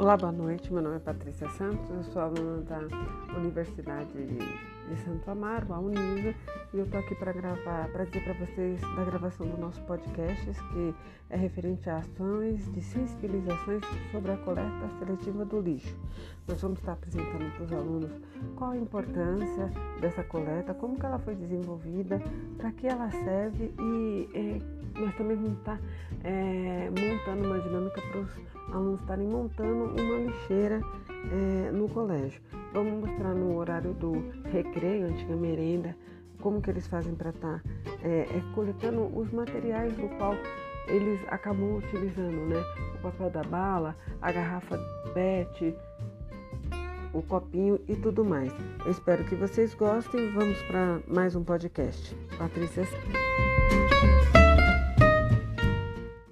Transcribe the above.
Olá, boa noite. Meu nome é Patrícia Santos, eu sou aluna da Universidade de Santo Amaro, a Unisa, e eu tô aqui para gravar, para dizer para vocês da gravação do nosso podcast, que é referente a ações de sensibilizações sobre a coleta seletiva do lixo. Nós vamos estar apresentando para os alunos qual a importância dessa coleta, como que ela foi desenvolvida, para que ela serve e é, nós também vamos estar é, montando uma dinâmica para os alunos estarem montando uma lixeira é, no colégio. Vamos mostrar no horário do recreio, antiga merenda, como que eles fazem para estar tá, é, é, coletando os materiais do qual eles acabam utilizando, né? O papel da bala, a garrafa PET, o copinho e tudo mais. Eu espero que vocês gostem. Vamos para mais um podcast. Patrícia.